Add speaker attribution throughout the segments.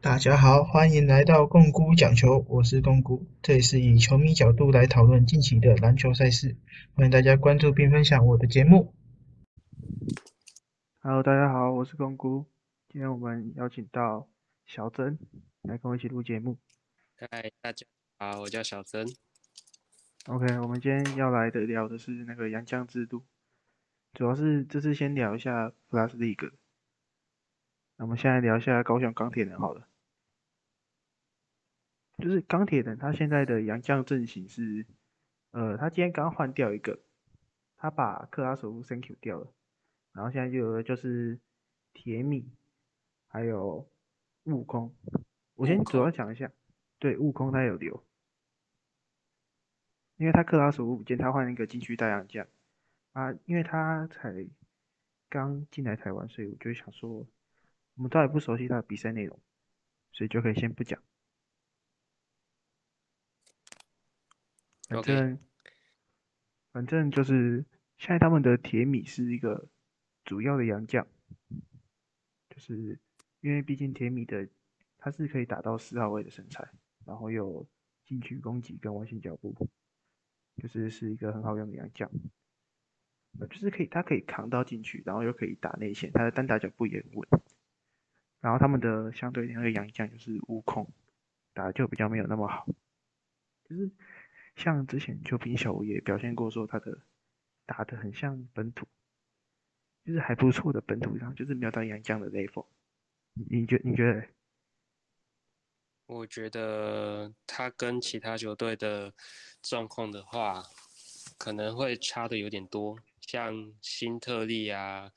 Speaker 1: 大家好，欢迎来到共姑讲球，我是共姑，这里是以球迷角度来讨论近期的篮球赛事，欢迎大家关注并分享我的节目。
Speaker 2: Hello，大家好，我是共姑。今天我们邀请到小曾来跟我一起录节目。
Speaker 3: 嗨，大家好，我叫小曾。
Speaker 2: OK，我们今天要来的聊的是那个洋将制度，主要是这次先聊一下 Plus League。那我们现在聊一下高雄钢铁人好了，就是钢铁人他现在的洋将阵型是，呃，他今天刚换掉一个，他把克拉索夫 Thank you 掉了，然后现在就有的就是铁米，还有悟空。我先主要讲一下，对，悟空他有留，因为他克拉索夫不见，他换一个禁区大洋将啊，因为他才刚进来台湾，所以我就想说，我们都还不熟悉他的比赛内容，所以就可以先不讲。反正反正就是现在他们的铁米是一个主要的洋将，就是因为毕竟铁米的他是可以打到四号位的身材，然后有禁区攻击跟外线脚步，就是是一个很好用的洋将。呃，就是可以，他可以扛到进去，然后又可以打内线，他的单打脚步也很稳。然后他们的相对那个洋将就是悟空，打的就比较没有那么好。就是像之前邱平小吴也表现过，说他的打得很像本土，就是还不错的本土，然后就是没有到洋将的 level。你觉你觉得？
Speaker 3: 我觉得他跟其他球队的状况的话，可能会差的有点多。像新特利啊、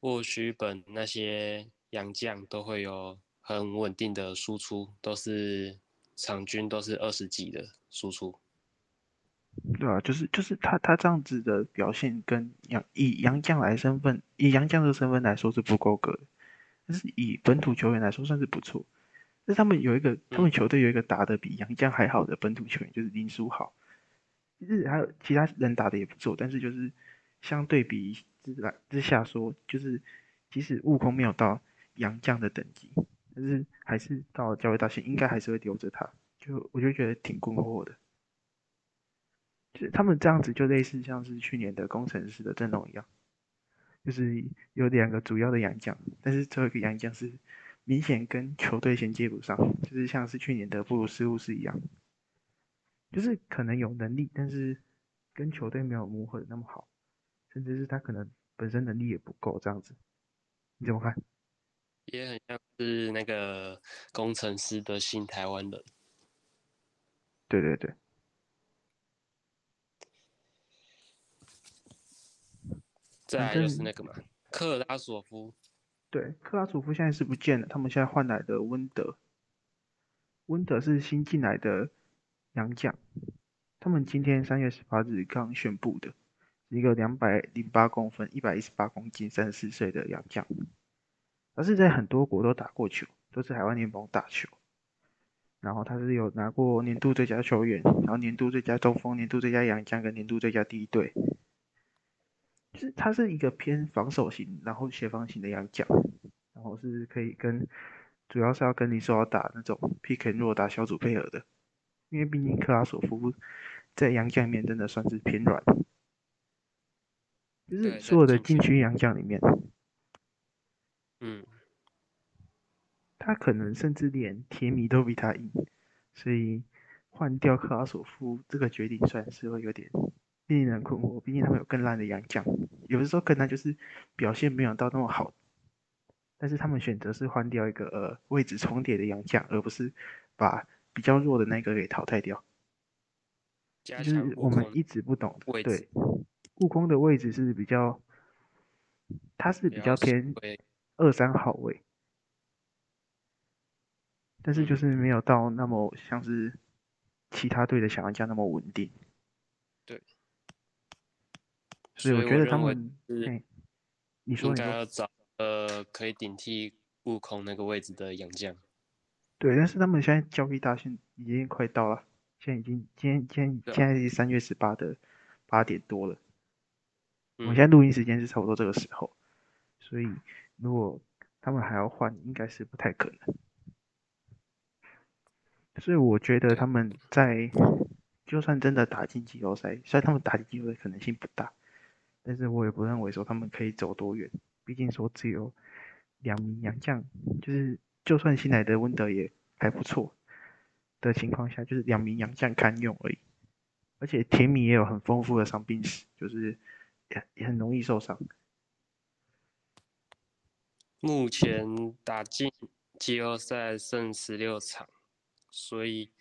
Speaker 3: 沃许本那些洋将都会有很稳定的输出，都是场均都是二十几的输出。
Speaker 2: 对啊，就是就是他他这样子的表现跟杨以杨将来身份，以杨将的身份来说是不够格的，但是以本土球员来说算是不错。但是他们有一个，他们球队有一个打的比杨将还好的本土球员，就是林书豪。其实还有其他人打的也不错，但是就是相对比之来之下说，就是即使悟空没有到杨将的等级，但是还是到了交流大学，应该还是会留着他。就我就觉得挺困惑的。就是他们这样子就类似像是去年的工程师的阵容一样，就是有两个主要的洋将，但是最后一个洋将是明显跟球队衔接不上，就是像是去年的布鲁斯乌斯一样，就是可能有能力，但是跟球队没有磨合的那么好，甚至是他可能本身能力也不够这样子，你怎么看？
Speaker 3: 也很像是那个工程师的新台湾人。
Speaker 2: 对对对，
Speaker 3: 再来就是那个嘛，克拉索夫，
Speaker 2: 对，克拉索夫现在是不见了，他们现在换来的温德，温德是新进来的洋将，他们今天三月十八日刚宣布的，是一个两百零八公分、一百一十八公斤、三十四岁的洋将，他是在很多国都打过球，都是海外联盟打球，然后他是有拿过年度最佳球员，然后年度最佳中锋、年度最佳洋将跟年度最佳第一队。就是他是一个偏防守型，然后协防型的洋将，然后是可以跟主要是要跟林书豪打那种 pick and roll 打小组配合的，因为毕竟克拉索夫在洋将里面真的算是偏软，就是所有的
Speaker 3: 禁区
Speaker 2: 洋将里面，
Speaker 3: 嗯，
Speaker 2: 他可能甚至连铁米都比他硬，所以换掉克拉索夫这个决定算是会有点令人困惑。毕竟他们有更烂的洋将，有的时候可能就是表现没有到那么好，但是他们选择是换掉一个呃位置重叠的洋将，而不是把比较弱的那个给淘汰掉。就是我们一直不懂的，对，悟空的位置是比较，他是比较偏
Speaker 3: 会
Speaker 2: 二三号位，但是就
Speaker 3: 嗯
Speaker 2: 是没有到那么像是其他队的小玩家那么稳定。
Speaker 3: 对，
Speaker 2: 所以我觉得他们，哎，你说
Speaker 3: 应
Speaker 2: 你
Speaker 3: 要找呃可以顶替悟空那个位置的洋将。
Speaker 2: 对，但是他们现在交易大限已经快到了，现在已经今天今天现在是三月十八的八点多了，我现在录音时间是差不多这个时候，所以如果他们还要换，应该是不太可能。所以我觉得他们在就算真的打进季后赛，虽然他们打进季后赛可能性不大，但是我也不认为说他们可以走多远。毕竟说只有两名洋将，就是就算新来的温德也还不错的情况下，就是两名洋将堪用而已。而且田米也有很丰富的伤病史，就是也也很容易受伤。
Speaker 3: 目前打进季后赛剩十六场，所以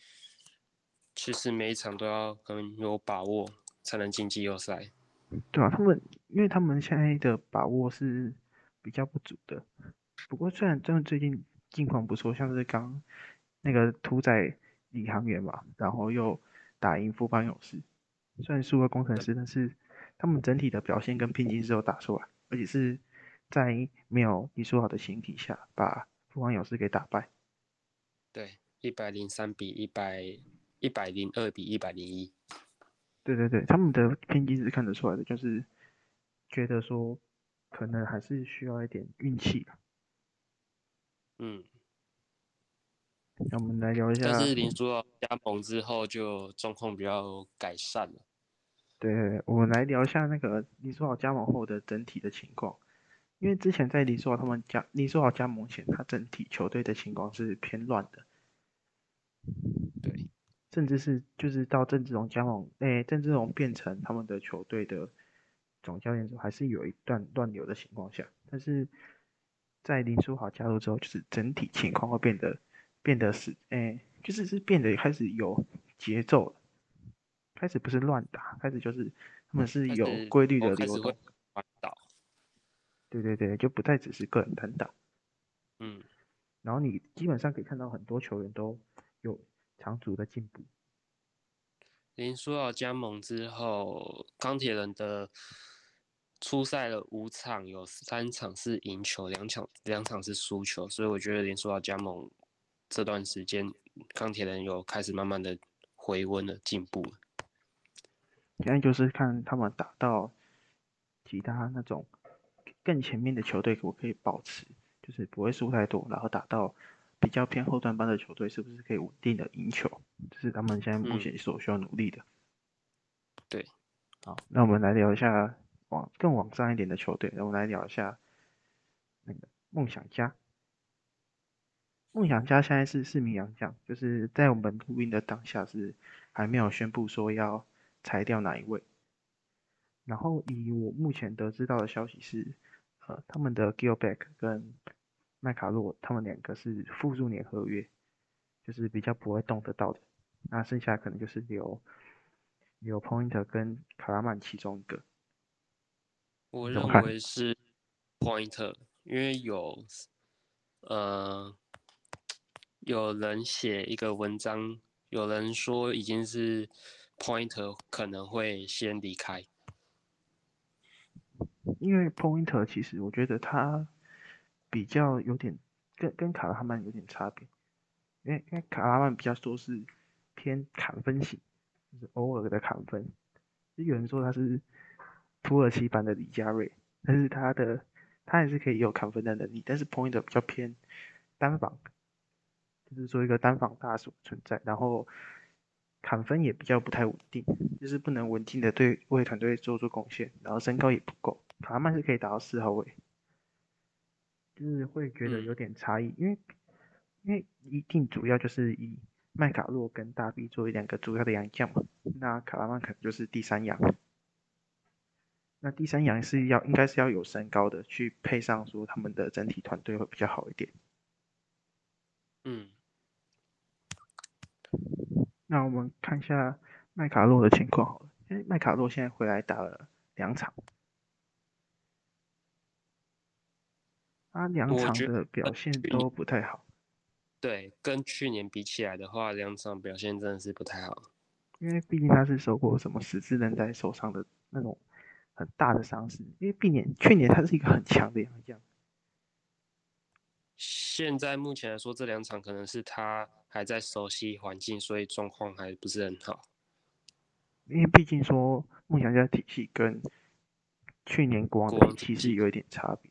Speaker 3: 其实每一场都要很有把握才能进季后赛。
Speaker 2: 对啊，他们因为他们现在的把握是比较不足的。不过虽然他们最近近况不错，像是刚那个屠宰领航员嘛，然后又打赢富邦勇士，虽然输了工程师，但是他们整体的表现跟拼劲是有打出来，而且是在没有李书豪的前提下，把富邦勇士给打败。
Speaker 3: 对，一百零三比一百一百零二比一百零一。
Speaker 2: 对对对，他们的拼劲是看得出来的，就是觉得说可能还是需要一点运气吧
Speaker 3: 嗯，
Speaker 2: 那我们来聊一下。
Speaker 3: 但是林书豪加盟之后，就状况比较改善了。
Speaker 2: 对，我们来聊一下那个林书豪加盟后的整体的情况。因为之前在林书豪他们加林书豪加盟前，他整体球队的情况是偏乱的。
Speaker 3: 对。
Speaker 2: 甚至是就是到郑志龙加盟，哎，郑志龙变成他们的球队的总教练之后，还是有一段乱流的情况下。但是在林书豪加入之后，就是整体情况会变得变得是，哎，就是是变得开始有节奏了，开始不是乱打，开始就是他们是有规律的流动。对对对，就不再只是个人单打。
Speaker 3: 嗯，
Speaker 2: 然后你基本上可以看到很多球员都有。长足的进步。
Speaker 3: 林书豪加盟之后，钢铁人的初赛了五场，有三场是赢球，两场两场是输球，所以我觉得林书豪加盟这段时间，钢铁人有开始慢慢的回温了，进步了。
Speaker 2: 现在就是看他们打到其他那种更前面的球队，我可以保持，就是不会输太多，然后打到。比较偏后段班的球队是不是可以稳定的赢球？这是他们现在目前所需要努力的。
Speaker 3: 对，
Speaker 2: 好，那我们来聊一下往更往上一点的球队。那我们来聊一下那个梦想家。梦想家现在是四名洋将，就是在我们录音的当下是还没有宣布说要裁掉哪一位。然后以我目前得知到的消息是，呃，他们的 Gilback 跟麦卡洛他们两个是附数年合约，就是比较不会动得到的。那剩下可能就是留留 Point 跟卡拉曼其中一个。
Speaker 3: 我认为是 Point，因为有呃有人写一个文章，有人说已经是 Point 可能会先离开。
Speaker 2: 因为 Point 其实我觉得他。比较有点跟跟卡拉曼有点差别，因为因为卡拉曼比较说是偏砍分型，就是偶尔的砍分。就有人说他是土耳其版的李佳瑞，但是他的他也是可以有砍分的能力，但是 point 比较偏单防，就是说一个单防大手存在，然后砍分也比较不太稳定，就是不能稳定的对为团队做出贡献，然后身高也不够。卡拉曼是可以打到四号位。就是会觉得有点差异，因为因为一定主要就是以麦卡洛跟大 B 作为两个主要的洋将嘛，那卡拉曼可能就是第三洋。那第三洋是要应该是要有身高的，去配上说他们的整体团队会比较好一点。
Speaker 3: 嗯，
Speaker 2: 那我们看一下麦卡洛的情况好了，因为麦卡洛现在回来打了两场。他两场的表现都不太好，
Speaker 3: 对，跟去年比起来的话，两场表现真的是不太好。
Speaker 2: 因为毕竟他是受过什么十字韧带受伤的那种很大的伤势。因为去年去年他是一个很强的洋将，
Speaker 3: 现在目前来说，这两场可能是他还在熟悉环境，所以状况还不是很好。
Speaker 2: 因为毕竟说梦想家体系跟去年国王的体系有一点差别。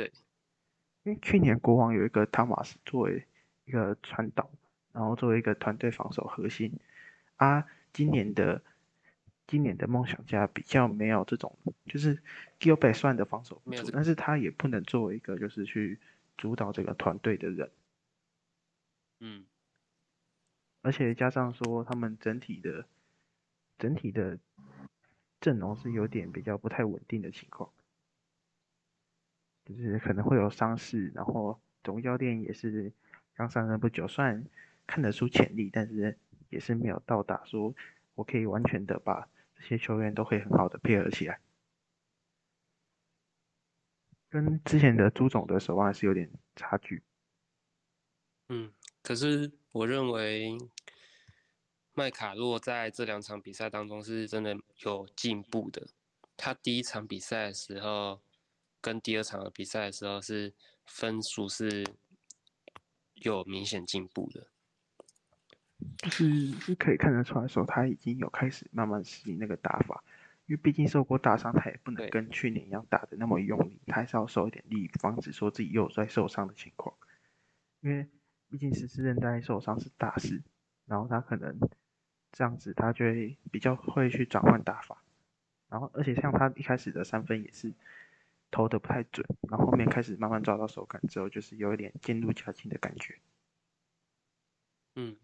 Speaker 3: 对，
Speaker 2: 因为去年国王有一个汤马斯作为一个传导，然后作为一个团队防守核心。啊，今年的今年的梦想家比较没有这种，就是 Gilbert 算的防守不错，但是他也不能作为一个就是去主导这个团队的人。
Speaker 3: 嗯，
Speaker 2: 而且加上说他们整体的整体的阵容是有点比较不太稳定的情况，就是可能会有伤势，然后总教练也是刚上任不久，虽然看得出潜力，但是。也是没有到达说，我可以完全的把这些球员都会很好的配合起来，跟之前的朱总的手腕是有点差距。
Speaker 3: 嗯，可是我认为麦卡洛在这两场比赛当中是真的有进步的。他第一场比赛的时候跟第二场的比赛的时候是分数是有明显进步的。
Speaker 2: 就是是可以看得出来说，他已经有开始慢慢适应那个打法，因为毕竟受过大伤，他也不能跟去年一样打的那么用力，他还是要受一点力，防止说自己又在受伤的情况。因为毕竟十字韧带受伤是大事，然后他可能这样子，他就会比较会去转换打法，然后而且像他一开始的三分也是投的不太准，然后后面开始慢慢抓到手感之后，就是有一点渐入佳境的感觉。
Speaker 3: 嗯。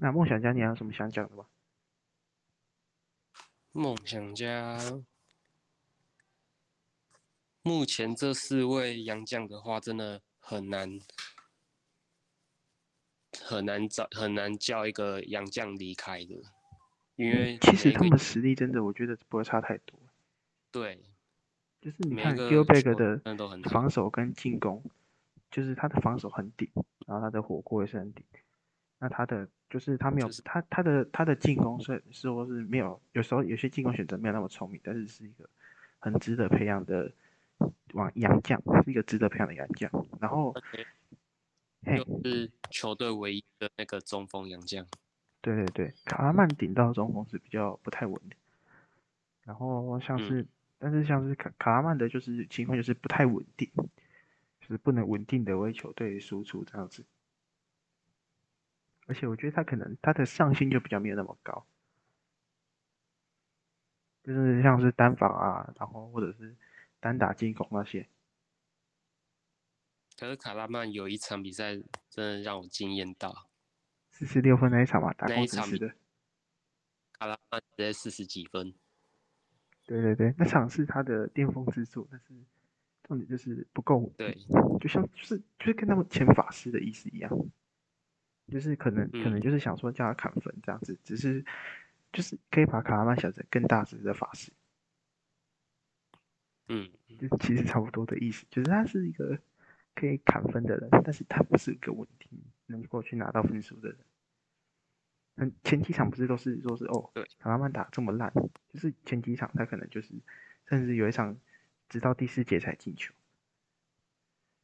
Speaker 2: 那梦想家，你还有什么想讲的吗？
Speaker 3: 梦想家目前这四位洋将的话，真的很难很难找很难叫一个洋将离开的，因为
Speaker 2: 其实他们实力真的，我觉得不会差太多。
Speaker 3: 对，
Speaker 2: 就是你看 Gilbert 的防守跟进攻，就是他的防守很顶，然后他的火锅也是很顶。那他的就是他没有他他的他的进攻是说是没有，有时候有些进攻选择没有那么聪明，但是是一个很值得培养的往洋将，是一个值得培养的洋将。然后，
Speaker 3: 又是球队唯一的那个中锋洋将。
Speaker 2: 对对对，卡拉曼顶到中锋是比较不太稳的。然后像是，但是像是卡卡拉曼的，就是情况就是不太稳定，就是不能稳定的为球队输出这样子。而且我觉得他可能他的上限就比较没有那么高，就是像是单防啊，然后或者是单打进攻那些。
Speaker 3: 可是卡拉曼有一场比赛真的让我惊艳到，
Speaker 2: 四十六分那一场嘛，打工
Speaker 3: 程
Speaker 2: 师的。
Speaker 3: 卡拉曼直接四十几分。
Speaker 2: 对对对，那场是他的巅峰之作，但是重点就是不够。
Speaker 3: 对，
Speaker 2: 就像就是就是跟他们前法师的意思一样。就是可能可能就是想说叫他砍分这样子，只是就是可以把卡拉曼想成更大只的法师，
Speaker 3: 嗯，
Speaker 2: 就其实差不多的意思，就是他是一个可以砍分的人，但是他不是一个稳定能够去拿到分数的人。嗯，前几场不是都是说是哦，
Speaker 3: 对，
Speaker 2: 卡拉曼打这么烂，就是前几场他可能就是甚至有一场直到第四节才进球，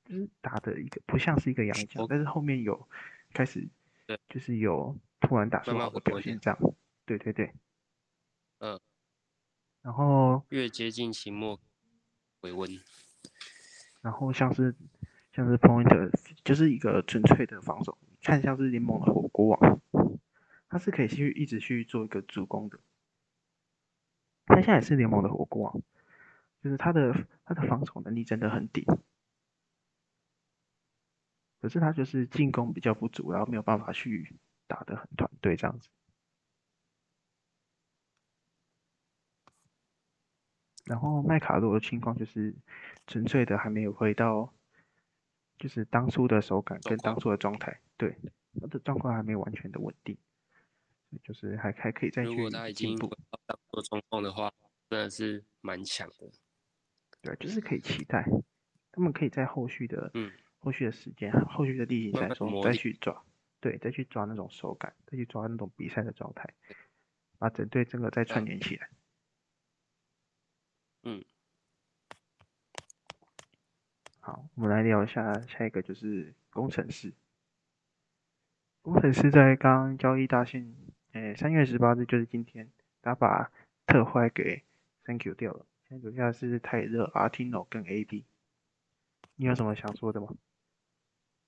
Speaker 2: 就是打的一个不像是一个洋将，但是后面有。开始，
Speaker 3: 对，
Speaker 2: 就是有突然打出好的表现，这样，对对对，
Speaker 3: 嗯，
Speaker 2: 然后
Speaker 3: 越接近期末回温，
Speaker 2: 然后像是像是 Point，就是一个纯粹的防守，看像是联盟的火锅王，他是可以去一直去做一个主攻的，他现在也是联盟的火锅王，就是他的他的防守能力真的很顶。可是他就是进攻比较不足，然后没有办法去打得很团队这样子。然后麦卡洛的情况就是纯粹的还没有回到，就是当初的手感跟当初的状态，对他的状况还没有完全的稳定，就是还还可以再去进步。如果
Speaker 3: 他已经当初状况的话，真的是蛮强的。
Speaker 2: 对，就是可以期待，他们可以在后续的
Speaker 3: 嗯。
Speaker 2: 后续的时间，后续的例行赛中再去抓，对，再去抓那种手感，再去抓那种比赛的状态，把整队整个再串联起来。
Speaker 3: 嗯，
Speaker 2: 好，我们来聊一下下一个，就是工程师。工程师在刚交易大限，诶，三月十八日就是今天，他把特坏给 Thank you 掉了，现在留下是泰勒、阿提诺跟 AB。你有什么想说的吗？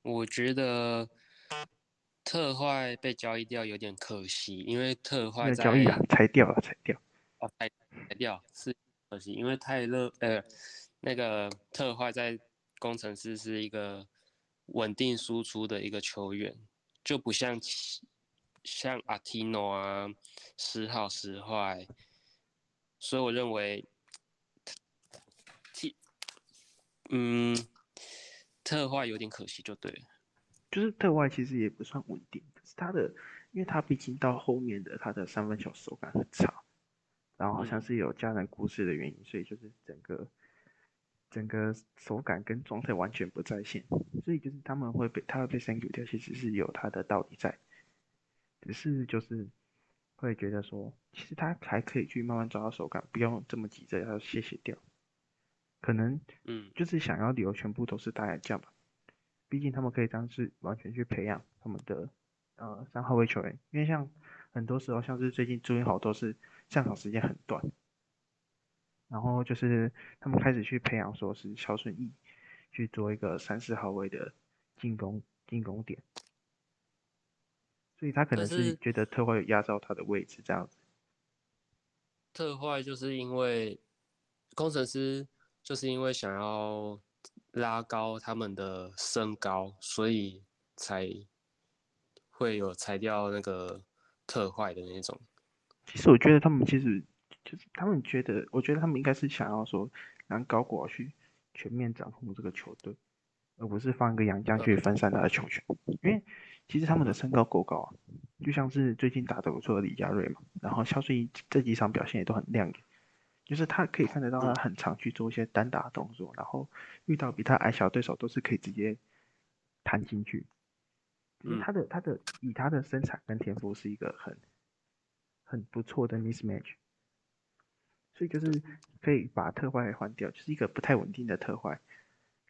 Speaker 3: 我觉得特坏被交易掉有点可惜，因为特坏在
Speaker 2: 交易啊，裁掉了，裁掉。
Speaker 3: 哦，裁裁掉是可惜，因为泰勒呃那个特坏在工程师是一个稳定输出的一个球员，就不像像阿提诺啊时好时坏，所以我认为。嗯，特坏有点可惜，就对了，
Speaker 2: 就是特坏其实也不算稳定，可是他的，因为他毕竟到后面的他的三分球手感很差，然后好像是有家人故事的原因，所以就是整个整个手感跟状态完全不在线，所以就是他们会被他会被删除掉，其实是有他的道理在，只是就是会觉得说，其实他还可以去慢慢找到手感，不用这么急着要卸卸掉。可能，
Speaker 3: 嗯，
Speaker 2: 就是想要理由全部都是大洋将吧，毕竟他们可以当时完全去培养他们的呃三号位球员，因为像很多时候像是最近朱云豪都是上场时间很短，然后就是他们开始去培养说是肖顺义去做一个三四号位的进攻进攻点，所以他可能是觉得特坏有压到他的位置这样子，
Speaker 3: 特坏就是因为工程师。就是因为想要拉高他们的身高，所以才会有裁掉那个特坏的那种。
Speaker 2: 其实我觉得他们其实就是他们觉得，我觉得他们应该是想要说让高国去全面掌控这个球队，而不是放一个杨将去分散他的球权。因为其实他们的身高够高啊，就像是最近打得不错的李佳瑞嘛，然后肖顺义这几场表现也都很亮眼。就是他可以看得到，他很常去做一些单打动作，然后遇到比他矮小对手都是可以直接弹进去。嗯，他的他的以他的身材跟天赋是一个很很不错的 mismatch，所以就是可以把特坏换掉，就是一个不太稳定的特坏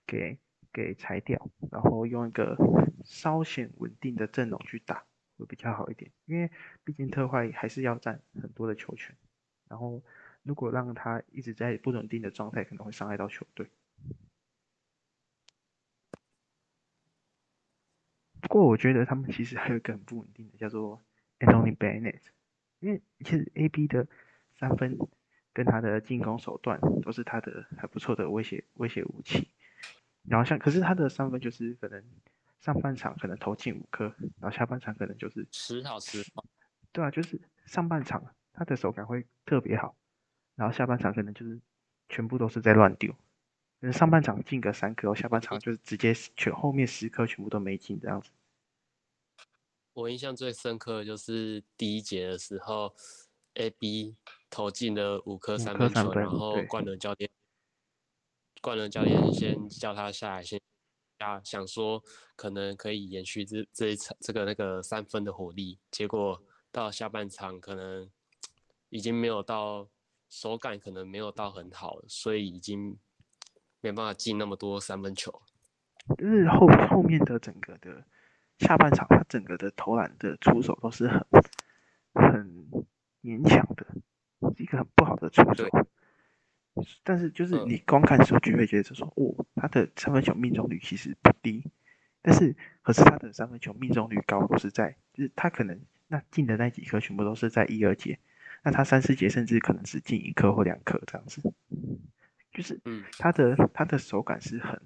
Speaker 2: 给给裁掉，然后用一个稍显稳定的阵容去打会比较好一点，因为毕竟特坏还是要占很多的球权，然后。如果让他一直在不稳定的状态，可能会伤害到球队。不过我觉得他们其实还有一个很不稳定的，叫做 Anthony Bennett，因为其实 AB 的三分跟他的进攻手段都是他的还不错的威胁威胁武器。然后像可是他的三分就是可能上半场可能投进五颗，然后下半场可能就是
Speaker 3: 十好十好。
Speaker 2: 对啊，就是上半场他的手感会特别好。然后下半场可能就是全部都是在乱丢，嗯，上半场进个三颗，下半场就是直接全后面十颗全部都没进这样子。
Speaker 3: 我印象最深刻的就是第一节的时候，A B 投进了五颗三分球，然后冠伦教练，冠伦教练先叫他下来，先啊想说可能可以延续这这一场这个那个三分的火力，结果到下半场可能已经没有到。手感可能没有到很好，所以已经没办法进那么多三分球。
Speaker 2: 就是后后面的整个的下半场，他整个的投篮的出手都是很很勉强的，一个很不好的出手。但是就是你光看数据会觉得说，哦，他的三分球命中率其实不低。但是可是他的三分球命中率高都是在，就是他可能那进的那几颗全部都是在一二节。那他三四节甚至可能只进一颗或两颗这样子，就是他的他的手感是很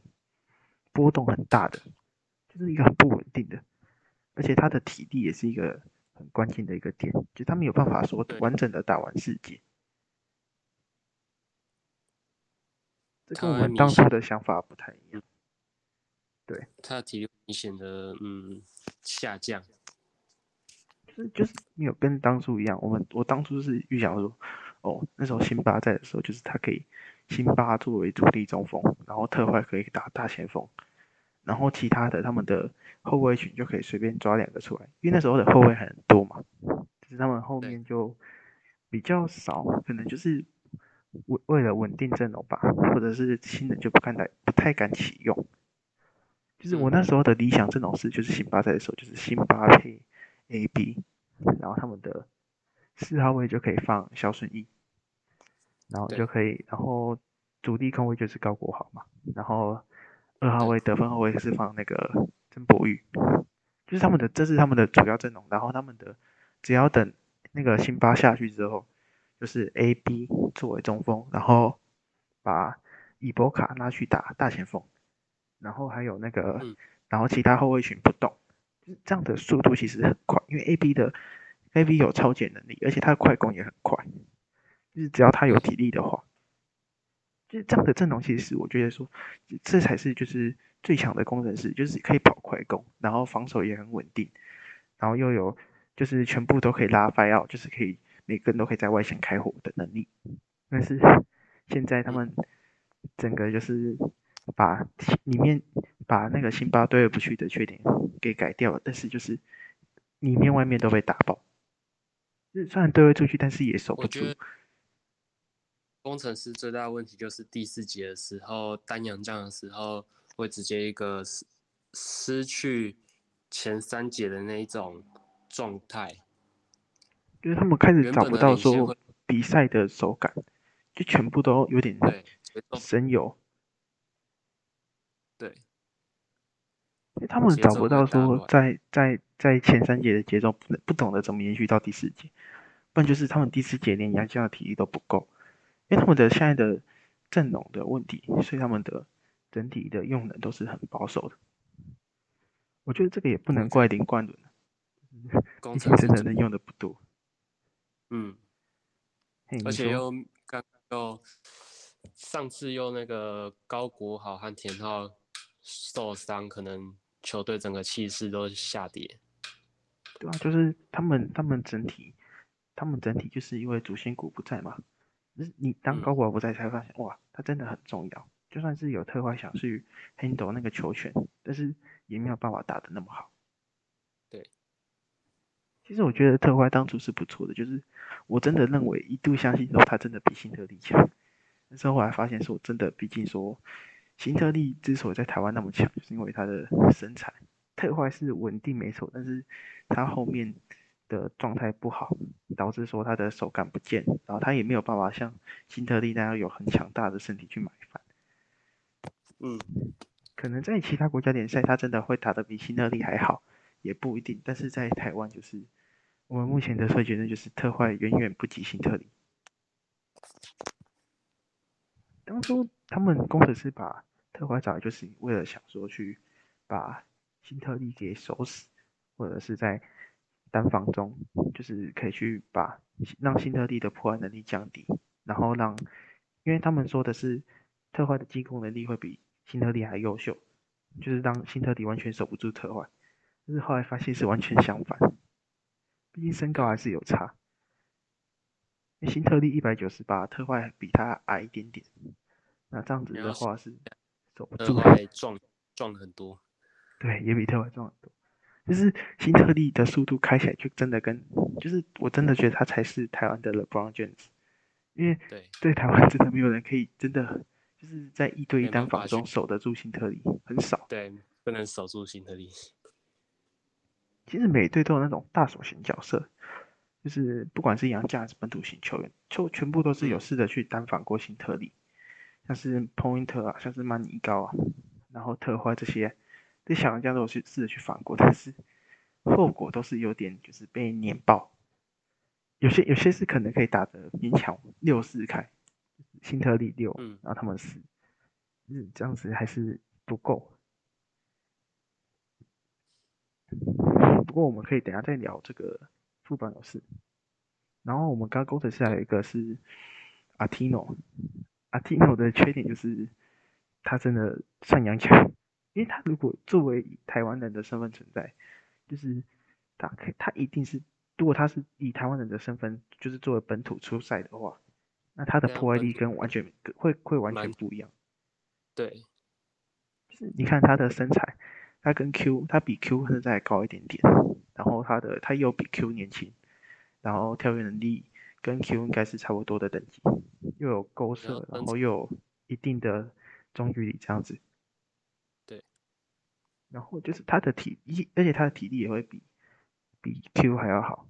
Speaker 2: 波动很大的，就是一个很不稳定的，而且他的体力也是一个很关键的一个点，就他没有办法说完整的打完四节，这跟我们当初的想法不太一样。对，
Speaker 3: 他的体力明显的嗯下降。
Speaker 2: 就是没有跟当初一样，我们我当初是预想说，哦，那时候辛巴在的时候，就是他可以辛巴作为主力中锋，然后特坏可以打大前锋，然后其他的他们的后卫群就可以随便抓两个出来，因为那时候的后卫很多嘛，只是他们后面就比较少，可能就是为为了稳定阵容吧，或者是新人就不看待，不太敢启用。就是我那时候的理想阵容是，就是辛巴在的时候，就是辛巴配。A、B，然后他们的四号位就可以放肖顺义，然后就可以，然后主力控位就是高国豪嘛，然后二号位得分后卫是放那个曾博宇，就是他们的这是他们的主要阵容，然后他们的只要等那个辛巴下去之后，就是 A B 作为中锋，然后把伊波卡拉去打大前锋，然后还有那个，
Speaker 3: 嗯
Speaker 2: 然后其他后卫群不动，就是这样的速度其实很快，因为 A B 的 A B 有超解能力，而且他的快攻也很快，就是只要他有体力的话，就是这样的阵容，其实我觉得说，这才是就是最强的工程师，就是可以跑快攻，然后防守也很稳定，然后又有就是全部都可以拉 f i 就是可以每个人都可以在外线开火的能力。但是现在他们整个就是把里面把那个辛巴对而不去的缺点给改掉了，但是就是里面外面都被打爆。就是虽然对位出去，但是也守不住
Speaker 3: 工程师最大的问题就是第四节的时候单阳将的时候会直接一个失失去前三节的那一种状态。
Speaker 2: 就是他们开始找不到说比赛的手感，就全部都有点神游。
Speaker 3: 对，
Speaker 2: 他们找不到说在在在前三节的节奏不不懂得怎么延续到第四节，不然就是他们第四节连杨绛的体力都不够，因为他们的现在的阵容的问题，所以他们的整体的用人都是很保守的。我觉得这个也不能怪林冠伦，
Speaker 3: 工程师
Speaker 2: 真的能用的不多。
Speaker 3: 嗯，而且又刚又上次又那个高国豪和田浩受伤，可能球队整个气势都下跌。
Speaker 2: 对啊，就是他们他们整体，他们整体就是因为主心骨不在嘛，就是你当
Speaker 3: 嗯
Speaker 2: 高国豪不在，才发现哇，他真的很重要。就算是有特坏想去 handle 那个球权，但是也没有办法打得那么好。
Speaker 3: 对，
Speaker 2: 其实我觉得特坏当初是不错的，就是我真的认为一度相信说他真的比辛特利强，但是后来发现说真的，毕竟说辛特利之所以在台湾那么强，就是因为他的身材。特坏是稳定没错，但是他后面的状态不好，导致说他的手感不见，然后他也没有办法像辛特利那样有很强大的身体去买饭。
Speaker 3: 嗯，
Speaker 2: 可能在其他国家联赛，他真的会打得比辛特利还好，也不一定。但是在台湾，就是我们目前的推觉得就是特坏远远不及新特利。当初他们工程师把特坏找，就是为了想说去把新特利给守死，或者是在单防中，就是可以去把让新特利的破坏能力降低，然后让，因为他们说的是特坏的进攻能力会比新特利还优秀，就是让新特利完全守不住特坏。但是后来发现是完全相反，毕竟身高还是有差。因为辛特利一百九十八，特坏比他矮一点点，那这样子的话是守不
Speaker 3: 特
Speaker 2: 住。
Speaker 3: 坏撞撞很多。
Speaker 2: 对，也比特坏重很多。就是新特利的速度开起来就真的跟，就是我真的觉得他才是台湾的 LeBron James，因为
Speaker 3: 对，
Speaker 2: 对台湾真的没有人可以真的就是在一对一
Speaker 3: 没
Speaker 2: 单
Speaker 3: 法
Speaker 2: 中守得住新特利，很少。
Speaker 3: 对，不能守住新特利。
Speaker 2: 其实每队都有那种大手型角色，就是不管是洋将还是本土型球员，就全部都是有
Speaker 3: 嗯
Speaker 2: 试着去单防过新特利，像是 Pointer 啊，像是曼尼高啊，然后特坏这些，这小洋将都有去试着去防过，但是后果都是有点就是被碾爆。有些有些是可能可以打得勉强六四开，新特利六，
Speaker 3: 嗯
Speaker 2: 然后他们四，就是这样子还是不够。不过我们可以等下再聊这个副本有事。然后我们刚刚工程师还有一个是阿提诺，阿提诺的缺点就是他真的算洋强，因为他如果作为台湾人的身份存在，就是他可以他一定是，如果他是以台湾人的身份，就是作为本土出赛的话，那他的破坏力跟完全会会完全不一样。
Speaker 3: 对，
Speaker 2: 就是你看他的身材，他跟 Q，他比 Q 甚至还高一点点，然后他的他又比 Q 年轻，然后跳跃能力跟 Q 应该是差不多的等级，又有勾射，然后又有一定的中距离这样子。
Speaker 3: 对。
Speaker 2: 然后就是他的体，一而且他的体力也会比比 Q 还要好，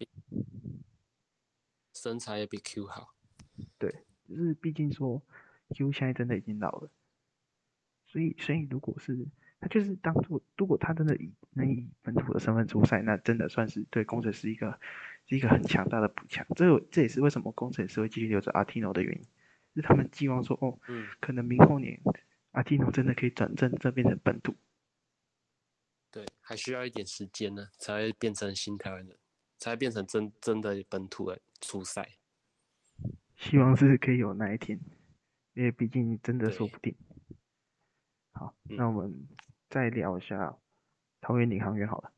Speaker 3: 身材也比 Q 好。
Speaker 2: 对就是毕竟说 Q 现在真的已经老了，所以所以如果是他就是当做如果他真的以能以本土的身份出赛，那真的算是对工程师一个是一个很强大的补强。这这也是为什么工程师会继续留着阿提诺的原因，是他们寄望说哦，
Speaker 3: 嗯，
Speaker 2: 可能明后年阿提诺真的可以转正，这变成本土。
Speaker 3: 对，还需要一点时间呢，才会变成新台湾人，才会变成真真的本土的出赛。
Speaker 2: 希望是可以有那一天，因为毕竟真的
Speaker 3: 对
Speaker 2: 说不定。好，
Speaker 3: 嗯
Speaker 2: 那我们再聊一下桃园领航员好了。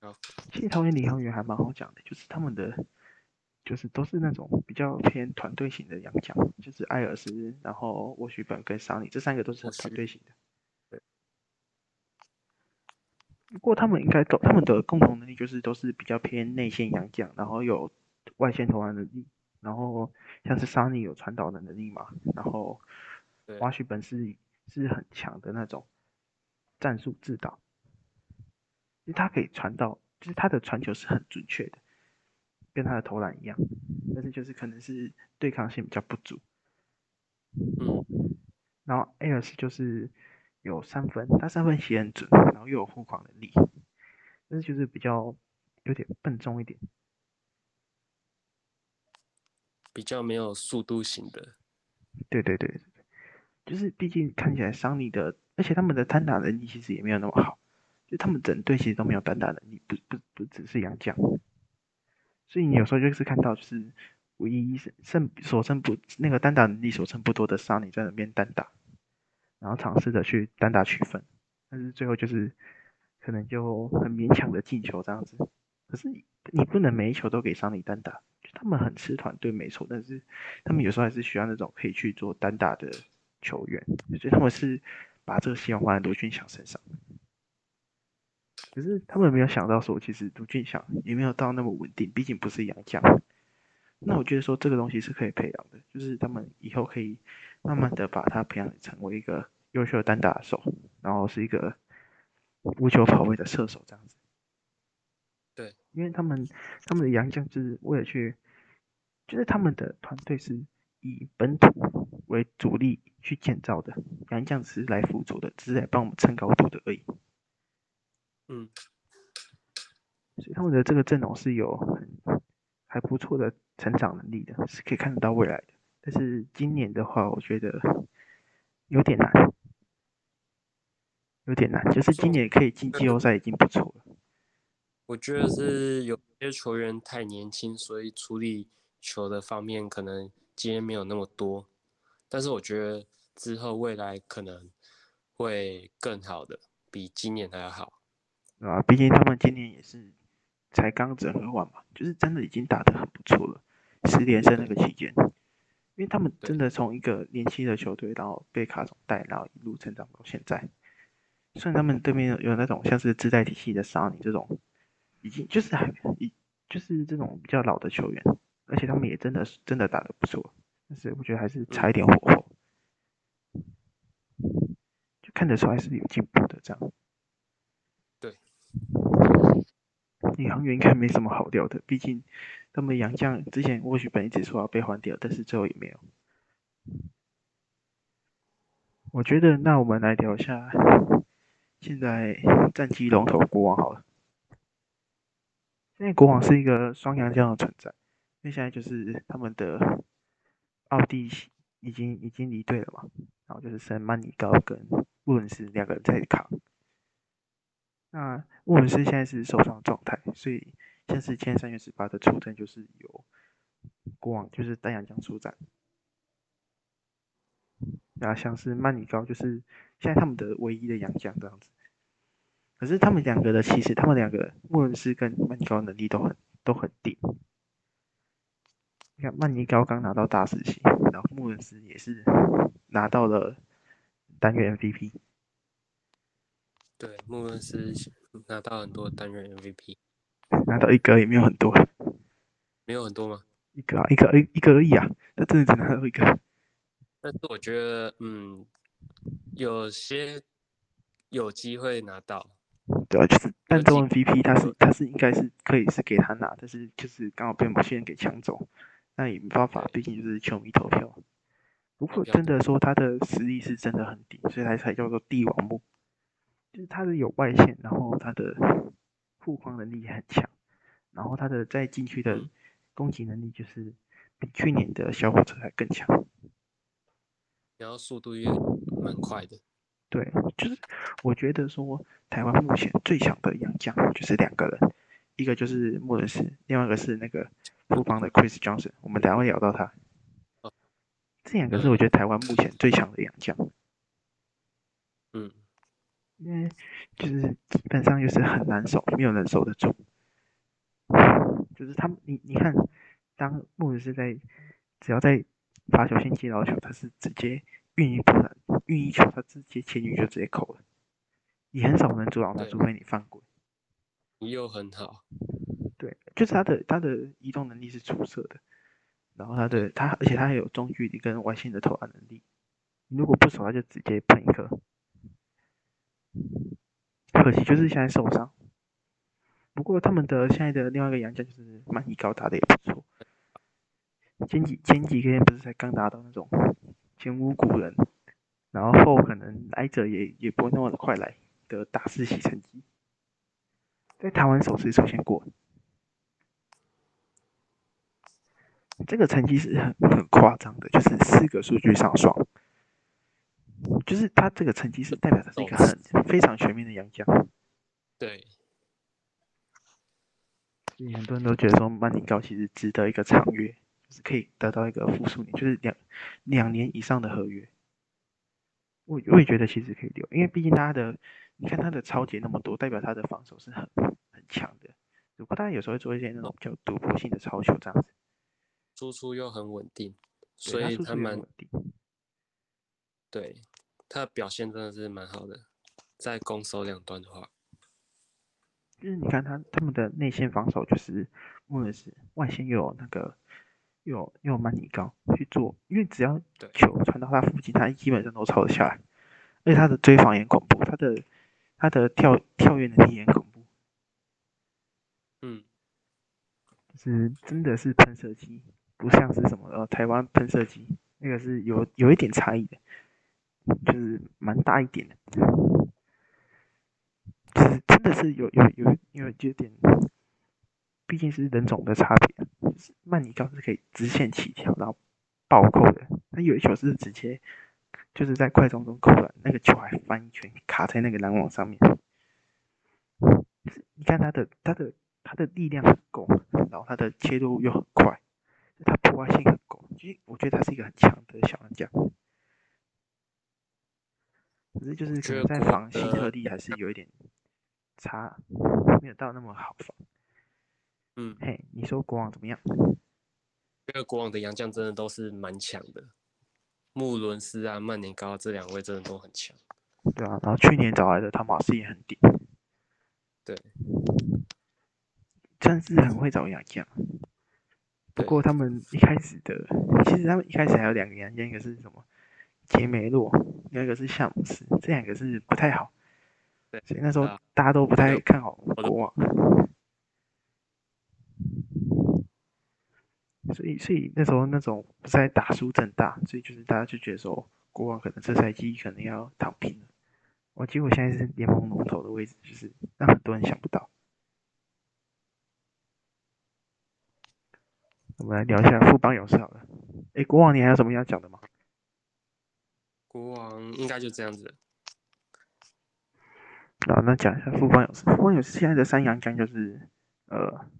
Speaker 3: 好，
Speaker 2: 其实桃园领航员还蛮好讲的，就是他们的就是都是那种比较偏团队型的洋将，就是艾尔斯，然后沃许本跟沙尼这三个都是很团队型的。
Speaker 3: 对。
Speaker 2: 不过他们应该都他们的共同能力就是都是比较偏内线洋将，然后有外线投篮能力，然后像是沙尼有传导的能力嘛，然后
Speaker 3: 对
Speaker 2: 瓦许本是是很强的那种战术指导，就是他可以传到，就是他的传球是很准确的，跟他的投篮一样，但是就是可能是对抗性比较不足。
Speaker 3: 嗯，
Speaker 2: 然后 a 尔斯就是有三分，他三分写很准，然后又有护框能力，但是就是比较有点笨重一点。
Speaker 3: 比较没有速度型的。
Speaker 2: 对对对对对，就是毕竟看起来桑尼的，而且他们的单打能力其实也没有那么好，就他们整队其实都没有单打能力，不不不只是杨将，所以你有时候就是看到就是唯一胜胜所剩不那个单打能力所剩不多的桑尼在那边单打，然后尝试着去单打取分，但是最后就是可能就很勉强的进球这样子，可是你不能每一球都给桑尼单打。他们很吃团队没错，但是他们有时候还是需要那种可以去做单打的球员，所以他们是把这个希望放在卢俊祥身上。可是他们没有想到说，其实卢俊祥也没有到那么稳定，毕竟不是洋将。那我觉得说这个东西是可以培养的，就是他们以后可以慢慢的把他培养成为一个优秀的单打手，然后是一个无球跑位的射手这样子。
Speaker 3: 对，
Speaker 2: 因为他们他们的洋将就是为了去，就是他们的团队是以本土为主力去建造的，杨将只是来辅佐的，只是来帮我们撑高度的而已。
Speaker 3: 嗯，
Speaker 2: 所以他们的这个阵容是有很还不错的成长能力的，是可以看得到未来的。但是今年的话，我觉得有点难，有点难。就是今年可以进季后赛已经不错了。
Speaker 3: 我觉得是有些球员太年轻，所以处理球的方面可能经验没有那么多。但是我觉得之后未来可能会更好的，比今年还要好。
Speaker 2: 啊？毕竟他们今年也是才刚整合完嘛，就是真的已经打得很不错了，十连胜那个期间，因为他们真的从一个年轻的球队，然后被卡总带，然后一路成长到现在。虽然他们对面有有那种像是自带体系的沙尼这种，已经就是还已就是这种比较老的球员，而且他们也真的是真的打得不错，但是我觉得还是差一点火候，就看得出来是有进步的这样。对领航员应该没什么好聊的，毕竟他们杨将之前或许本一直说要被换掉，但是最后也没有。我觉得那我们来聊一下现在战绩龙头国王好了。现在国王是一个双洋将的存在，因为现在就是他们的奥蒂已经已经离队了嘛，然后就是剩曼尼高跟沃伦斯两个人在扛。那沃伦斯现在是受伤状态，所以像是签三月十八的出征就是有国王就是丹阳将出战，然后像是曼尼高就是现在他们的唯一的洋将这样子。可是他们两个的其实他们两个沃伦斯跟曼尼高能力都很都很顶。你看曼尼高刚拿到大师席，然后穆伦斯也是拿到了单月 MVP。
Speaker 3: 对，穆伦斯拿到很多单人 MVP，
Speaker 2: 拿到一个也没有很多，
Speaker 3: 没有很多吗？
Speaker 2: 一个啊，一个一一个而已啊，他真的只拿到一个。
Speaker 3: 但是我觉得，嗯，有些有机会拿到，
Speaker 2: 对啊，就是但中 MVP 他是他是应该是可以是给他拿，但是就是刚好被某些人给抢走，那也没办法，毕竟就是球迷投票。不过真的说他的实力是真的很低，所以他才叫做帝王木。就是他的有外线，然后他的护框能力也很强，然后他的在禁区的攻击能力就是比去年的小火车还更强。
Speaker 3: 然后速度也蛮快的。
Speaker 2: 对，就是我觉得说台湾目前最强的洋将就是两个人，一个就是莫伦斯，另外一个是那个富邦的 Chris Johnson。我们等下会聊到他。这两个是我觉得台湾目前最强的洋将。
Speaker 3: 嗯，
Speaker 2: 因为就是基本上就是很难守，没有人守得住。就是他们，你你看，当莫伦斯在只要在罚球线接到球，他是直接运一投篮，运一球，他直接前女就直接扣了，也很少能阻挡他，除非你犯规。
Speaker 3: 你又很好，
Speaker 2: 对，就是他的他的移动能力是出色的，然后他的他而且他还有中距离跟外线的投篮能力，如果不守他就直接喷一颗。可惜就是现在受伤，不过他们的现在的另外一个洋将就是曼尼高打的也不错。前几前几天不是才刚达到那种前无古人，然后后可能来者也也不会那么快来的大四喜成绩，在台湾首次出现过，这个成绩是很很夸张的，就是四个数据上双，就是他这个成绩是代表的是一个很非常全面的洋将，
Speaker 3: 对，
Speaker 2: 很多人都觉得说曼尼高其实值得一个长约。是可以得到一个复数年，就是两两年以上的合约。我我也觉得其实可以留，因为毕竟他的，你看他的超节那么多，代表他的防守是很很强的。不过他有时候会做一些那种比较突破性的超球这样子，
Speaker 3: 输出又很稳定，所以他蛮。对，他的表现真的是蛮好的，在攻守两端的话，
Speaker 2: 就是你看他他们的内线防守就是莫伦斯，外线又有那个。又有又曼尼高去做，因为只要球传到他附近，他基本上都抄得下来。而且他的追防也很恐怖，他的他的跳跳跃能力也很恐怖。
Speaker 3: 嗯，
Speaker 2: 就是真的是喷射机，不像是什么呃台湾喷射机，那个是有有一点差异的，就是蛮大一点的，就是真的是有有有有有点。毕竟是人种的差别，曼尼高是可以直线起跳然后暴扣的，那有一球是直接就是在快中中扣了，那个球还翻一圈卡在那个篮网上面。你看他的他的他的力量很够，然后他的切入又很快，他破坏性很够，其实我觉得他是一个很强的小玩家。可是就是可能在防希特利还是有一点差，没有到那么好防。
Speaker 3: 嗯，
Speaker 2: 嘿，你说国王怎么样？
Speaker 3: 这个国王的洋将真的都是蛮强的，穆伦斯啊、曼尼高这两位真的都很强。
Speaker 2: 对啊，然后去年找来的汤马斯也很顶。
Speaker 3: 对，
Speaker 2: 真是很会找洋将。不过他们一开始的，其实他们一开始还有两个洋将，一个是什么？杰梅洛，另一个是夏姆斯，这两个是不太好。
Speaker 3: 对，
Speaker 2: 所以那时候大家都不太看好国王。所以，所以那时候那种不是在打输正大，所以就是大家就觉得说，国王可能这赛季可能要躺平了。我结果现在是联盟龙头的位置，就是让很多人想不到。我们来聊一下富邦勇士好了。哎，国王，你还有什么要讲的吗？
Speaker 3: 国王应该就这样子。
Speaker 2: 好，那讲一下富邦勇士。富邦勇士现在的三洋将就是呃。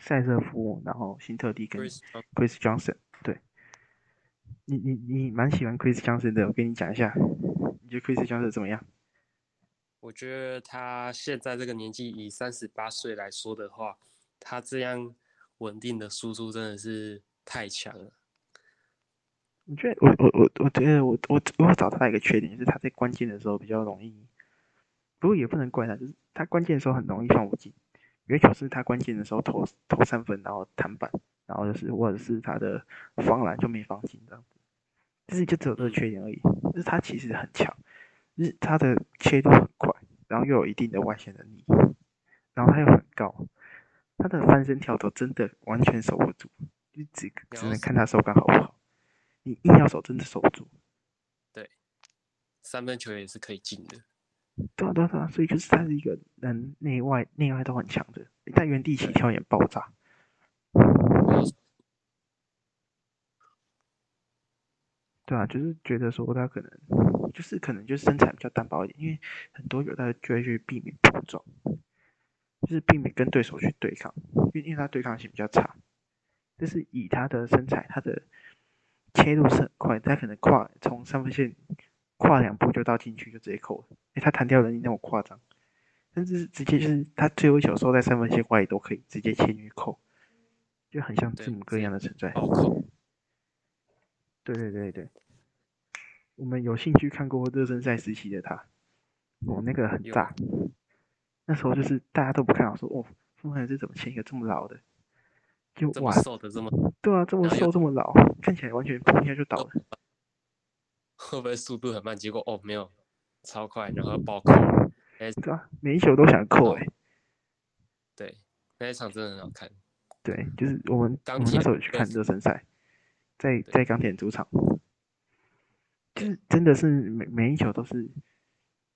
Speaker 2: 塞瑟夫，然后辛特利跟 Chris Johnson，对，你你你蛮喜欢 Chris Johnson 的，我跟你讲一下，你觉得 Chris Johnson 怎么样？
Speaker 3: 我觉得他现在这个年纪，以三十八岁来说的话，他这样稳定的输出真的是太强了。
Speaker 2: 我觉得我我我我觉得我我我找他一个缺点，就是他在关键的时候比较容易，不过也不能怪他，就是他关键的时候很容易放不进。因为球是他关键的时候投投三分，然后弹板，然后就是或者是他的防篮就没防进这样子，就是就只有这个缺点而已。就是他其实很强，就是他的切度很快，然后又有一定的外线能力，然后他又很高，他的翻身跳投真的完全守不住，就只只能看他手感好不好。你硬要守，真的守不住。
Speaker 3: 对三分球也是可以进的。
Speaker 2: 对啊，对啊，对啊，所以就是他是一个能内外内外都很强的，在原地起跳也爆炸。对啊，就是觉得说他可能就是可能就是身材比较单薄一点，因为很多有他就会去避免碰撞，就是避免跟对手去对抗，因为因为他对抗性比较差。就是以他的身材，他的切入是很快，他可能跨从三分线跨两步就到禁区就直接扣了，哎，他弹跳能力那么夸张，甚至是直接就是他最后一球收在三分线外都可以直接切入扣，就很像字母哥一样的存在。对对对对，我们有兴趣看过热身赛时期的他，哦，那个很
Speaker 3: 有
Speaker 2: 炸。那时候就是大家都不看好，说哦，傅汉是怎么签一个这么老的？就哇，
Speaker 3: 瘦的这么，
Speaker 2: 对啊，这么瘦这么老，看起来完全碰一下就倒了。
Speaker 3: 会不会速度很慢？结果哦没有，超快，然后暴扣。
Speaker 2: 对啊，每一球都想扣哎、
Speaker 3: 对，那一场真的很好看。
Speaker 2: 对，就是我们我
Speaker 3: 钢铁
Speaker 2: 们那时候去看热身赛，在在钢铁主场，就是真的是每每一球都是，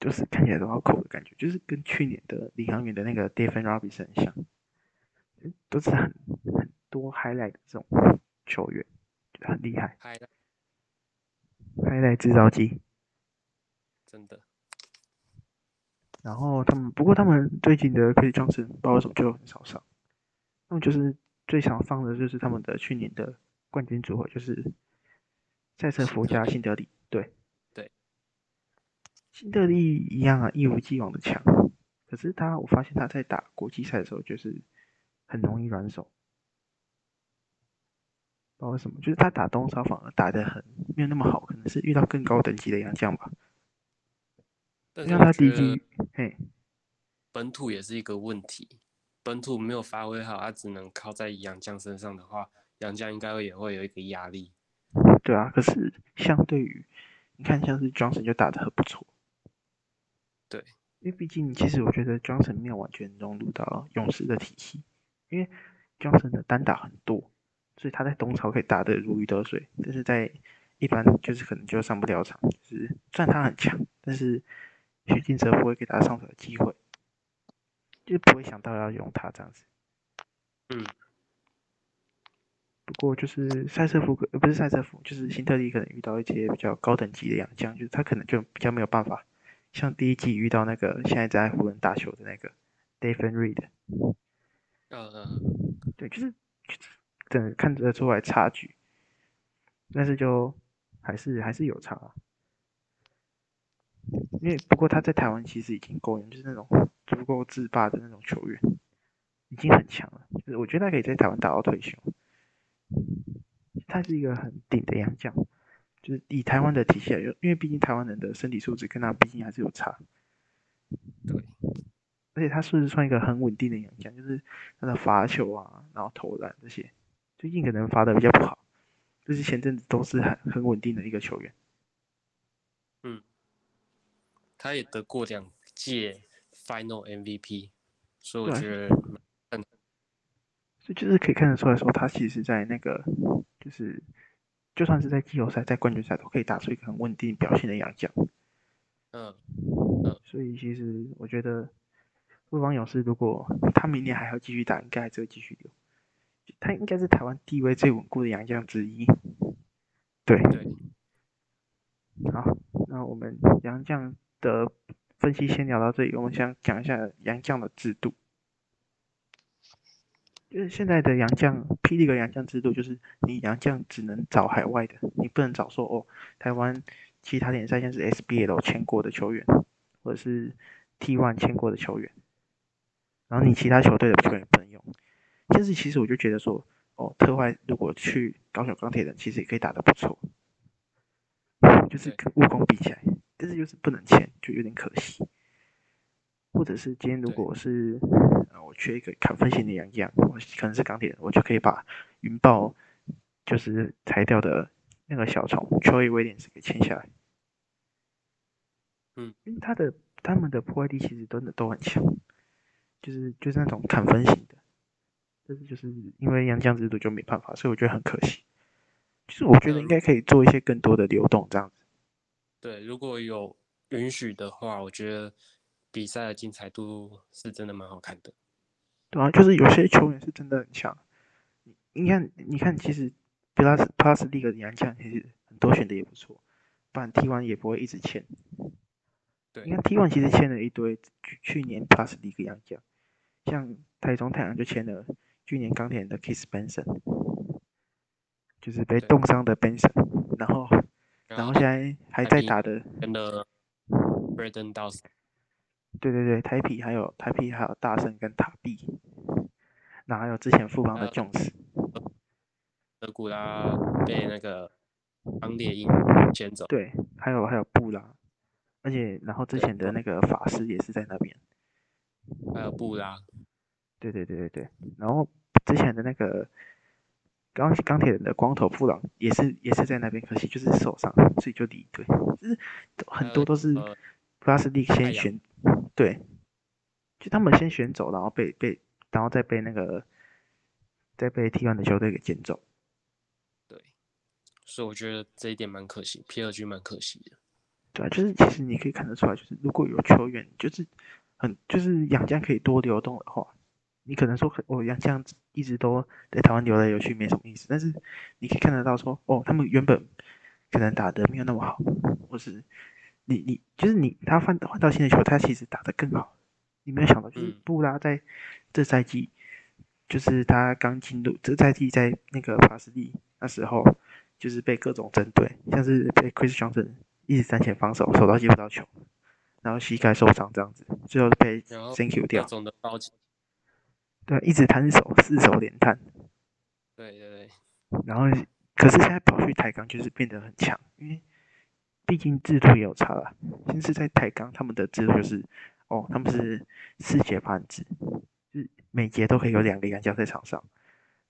Speaker 2: 就是看起来都要扣的感觉，就是跟去年的领航员的那个 Devin Robinson 很像，嗯都是很很多 highlight 的这种球员，就很厉害
Speaker 3: 嗨
Speaker 2: ，，highlight 制造机。
Speaker 3: 真的。
Speaker 2: 然后他们不过他们最近的不知道为什么就很少上，他们就是最常上的就是他们的去年的冠军组合，就是塞瑟夫加辛德里，对
Speaker 3: 对，
Speaker 2: 辛德利一样啊，一如既往的强，可是他我发现他在打国际赛的时候就是很容易软手，不知道为什么，就是他打东超反而打得很没有那么好，可能是遇到更高等级的洋将吧，
Speaker 3: 但是
Speaker 2: 他
Speaker 3: 我觉得
Speaker 2: 第一季，嘿。
Speaker 3: 本土也是一个问题，本土没有发挥好，他只能靠在杨将身上的话，杨将应该会也会有一个压力。
Speaker 2: 对啊，可是相对于你看，像是 Johnson 就打得很不错。
Speaker 3: 对，
Speaker 2: 因为毕竟其实我觉得 Johnson 没有完全融入到勇士的体系，因为 Johnson 的单打很多，所以他在东超可以打得如鱼得水，但是在一般就是可能就上不了场。就是虽然他很强，但是徐静泽不会给他上场的机会，就是不会想到要用他这样子。
Speaker 3: 嗯，
Speaker 2: 不过就是塞瑟夫，呃，不是塞瑟夫，就是辛特利可能遇到一些比较高等级的洋将，就是他可能就比较没有办法，像第一季遇到那个现在在湖人打球的那个 David Reed，
Speaker 3: 呃，
Speaker 2: 对，就是就是真的看得出来差距，但是就还是还是有差、啊，因为不过他在台湾其实已经够用，就是那种足够自霸的那种球员，已经很强了，就是我觉得他可以在台湾打到退休。他是一个很顶的洋将，就是以台湾的体系来用，因为毕竟台湾人的身体素质跟他毕竟还是有差。
Speaker 3: 对，
Speaker 2: 而且他是算一个很稳定的洋将，就是他的罚球啊，然后投篮这些，最近可能罚的比较不好，就是前阵子都是很很稳定的一个球员。
Speaker 3: 嗯他也得过两届 Final MVP，所以我觉得
Speaker 2: 所以就是可以看得出来说，他其实在那个就是就算是在季后赛、在冠军赛都可以打出一个很稳定表现的洋将。
Speaker 3: 嗯，
Speaker 2: 所以其实我觉得，魏王勇士如果他明年还要继续打，应该还是会继续留。他应该是台湾地位最稳固的洋将之一。对，
Speaker 3: 对，
Speaker 2: 好，那我们洋将的分析先聊到这里，我们想讲一下洋将的制度。就是现在的洋将，霹雳的洋将制度，就是你洋将只能找海外的，你不能找说哦，台湾其他联赛像是 SBL 签过的球员，或者是 T1 签过的球员，然后你其他球队的球员不能用。但是其实我就觉得说，哦，特坏如果去高雄钢铁人，其实也可以打得不错，就是跟务工比起来，但是就是不能签，就有点可惜。或者是今天如果是呃我缺一个砍分型的洋将，我可能是钢铁人，我就可以把云豹就是裁掉的那个小虫丘伊威廉斯给签下来。
Speaker 3: 嗯，
Speaker 2: 因为他的他们的破坏力其实真的都很强，就是就是那种砍分型的，但是就是因为杨将制度就没办法，所以我觉得很可惜。就是我觉得应该可以做一些更多的流动这样子。
Speaker 3: 对，如果有允许的话，我觉得比赛的精彩度是真的蛮好看的。
Speaker 2: 对啊，就是有些球员是真的很强。你看，你看，其实 Plus Plus League 的洋将其实很多选的也不错，不然 T one 也不会一直签。
Speaker 3: 对，
Speaker 2: 你看 T one 其实签了一堆去去年 Plus League 洋将，像台中太阳就签了去年钢铁人的 Kiss Benson，就是被冻伤的 Benson，然后然后现在还在打的
Speaker 3: 跟的 Braden Dawson。
Speaker 2: 对对对，台皮还有台皮还有大圣跟塔币，然后还有之前富邦的 Jones。
Speaker 3: 德古拉被那个钢猎鹰捡走。
Speaker 2: 对，还有还有布拉，而且然后之前的那个法师也是在那边。
Speaker 3: 还有布拉。
Speaker 2: 对对对对对，然后之前的那个钢钢铁人的光头布朗也是也是在那边，可惜就是受伤，所以就离队。就是很多都是布拉斯利先选，对，就他们先选走，然后被被然后再被那个再被 T1 的球队给捡走。
Speaker 3: 对所以我觉得这一点蛮可惜，P 二 G 蛮可惜的。
Speaker 2: 对啊，就是其实你可以看得出来，就是如果有球员就是很就是杨将可以多流动的话，你可能说哦杨将一直都在台湾游来游去没什么意思，但是你可以看得到说哦，他们原本可能打的没有那么好，或是你你就是你他换换到新的球，他其实打得更好。你没有想到，就是布拉在这赛季，就是他刚进入这赛季在那个帕斯利那时候。就是被各种针对，像是被 Chris Johnson 一直站前防守，手到接不到球，然后膝盖受伤这样子，最后被 Thank you 掉。对，一直摊手，四手连摊。
Speaker 3: 对对对。
Speaker 2: 然后，可是现在跑去抬杠就是变得很强，因为毕竟制度也有差了。先是在台钢，他们的制度就是，哦，他们是四节盘制，就是每节都可以有两个洋将在场上，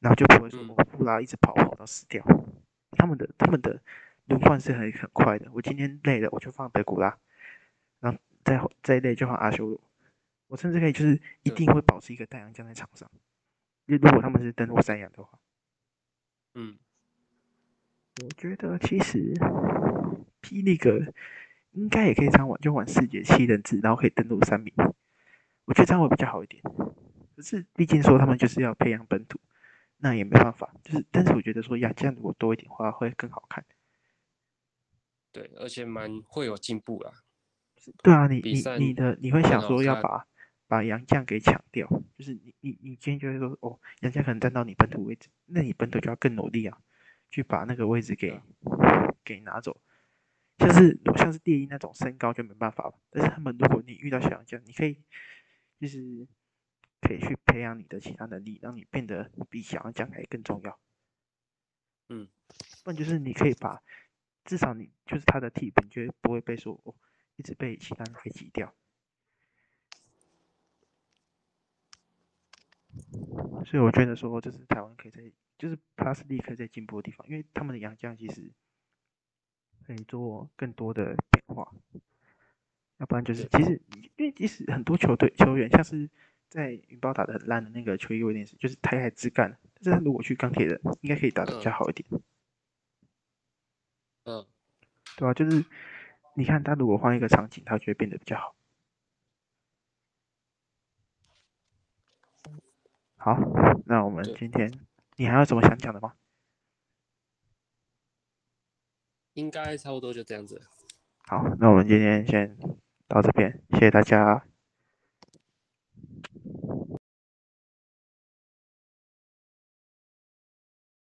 Speaker 2: 然后就不会说布拉一直跑跑到死掉。他们的他们的轮换是很很快的。我今天累了，我就放德古拉，然后再再累就放阿修罗。我甚至可以就是一定会保持一个太阳将在场上。如如果他们是登陆三阳的话，
Speaker 3: 嗯，
Speaker 2: 我觉得其实霹雳哥应该也可以这样玩，就玩四节七人制，然后可以登录三名。我觉得这样会比较好一点。可是毕竟说他们就是要培养本土。那也没办法，就是，但是我觉得说亚将如果多一点话会更好看。
Speaker 3: 对，而且蛮会有进步啦。
Speaker 2: 对啊，你你你的你会想说要把把杨将给抢掉，就是你你你今天就会说哦，杨将可能站到你本土位置，那你本土就要更努力啊，去把那个位置给给拿走。像是像是第一那种身高就没办法了，但是他们如果你遇到小杨将，你可以就是。可以去培养你的其他能力，让你变得比小杨将还更重要。
Speaker 3: 嗯，
Speaker 2: 不然就是你可以把，至少你就是他的替补，就不会被说哦，一直被其他人给挤掉。所以我觉得说，就是台湾可以在，就是 Plus 立刻在进步的地方，因为他们的洋将其实可以做更多的变化。要不然就是，其实因为即使很多球队球员像是。在云豹打的很烂的那个球衣威廉斯，就是台海之干。但是他如果去钢铁人，应该可以打的比较好一点。
Speaker 3: 嗯，
Speaker 2: 对吧？就是你看他如果换一个场景，他就会变得比较好。好，那我们今天你还有什么想讲的吗？
Speaker 3: 应该差不多就这样子。
Speaker 2: 好，那我们今天先到这边，谢谢大家。